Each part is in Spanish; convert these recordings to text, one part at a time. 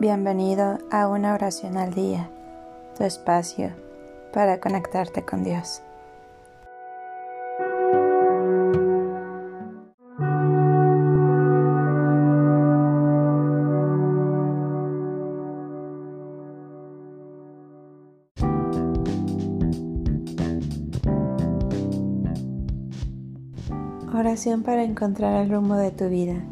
Bienvenido a una oración al día, tu espacio para conectarte con Dios. Oración para encontrar el rumbo de tu vida.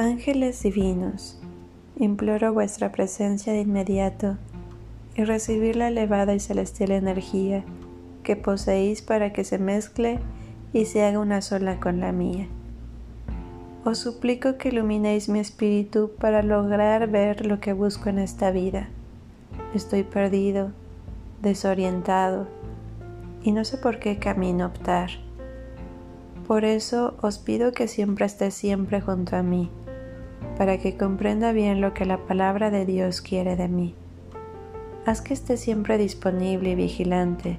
Ángeles divinos, imploro vuestra presencia de inmediato y recibir la elevada y celestial energía que poseéis para que se mezcle y se haga una sola con la mía. Os suplico que iluminéis mi espíritu para lograr ver lo que busco en esta vida. Estoy perdido, desorientado y no sé por qué camino optar. Por eso os pido que siempre esté siempre junto a mí para que comprenda bien lo que la palabra de Dios quiere de mí. Haz que esté siempre disponible y vigilante,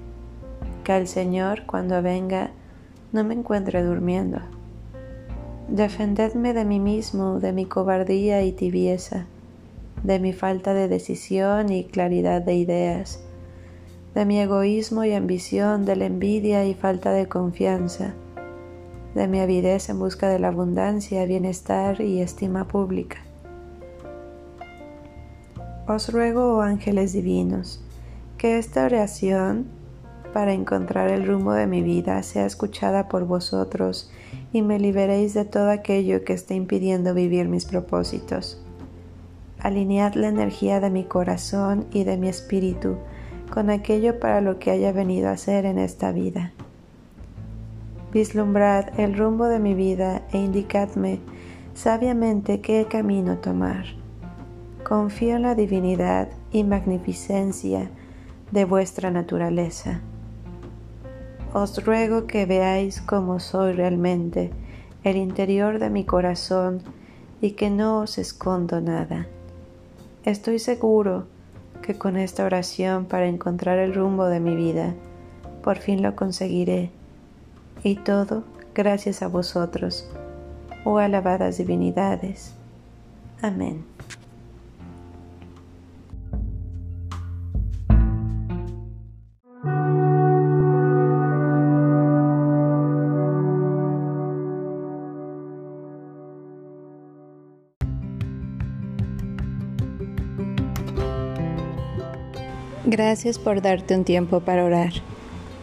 que el Señor, cuando venga, no me encuentre durmiendo. Defendedme de mí mismo, de mi cobardía y tibieza, de mi falta de decisión y claridad de ideas, de mi egoísmo y ambición, de la envidia y falta de confianza, de mi avidez en busca de la abundancia, bienestar y estima pública. Os ruego, oh ángeles divinos, que esta oración para encontrar el rumbo de mi vida sea escuchada por vosotros y me liberéis de todo aquello que esté impidiendo vivir mis propósitos. Alinead la energía de mi corazón y de mi espíritu con aquello para lo que haya venido a ser en esta vida vislumbrad el rumbo de mi vida e indicadme sabiamente qué camino tomar. Confío en la divinidad y magnificencia de vuestra naturaleza. Os ruego que veáis cómo soy realmente, el interior de mi corazón, y que no os escondo nada. Estoy seguro que con esta oración para encontrar el rumbo de mi vida, por fin lo conseguiré y todo gracias a vosotros, oh alabadas divinidades. Amén. Gracias por darte un tiempo para orar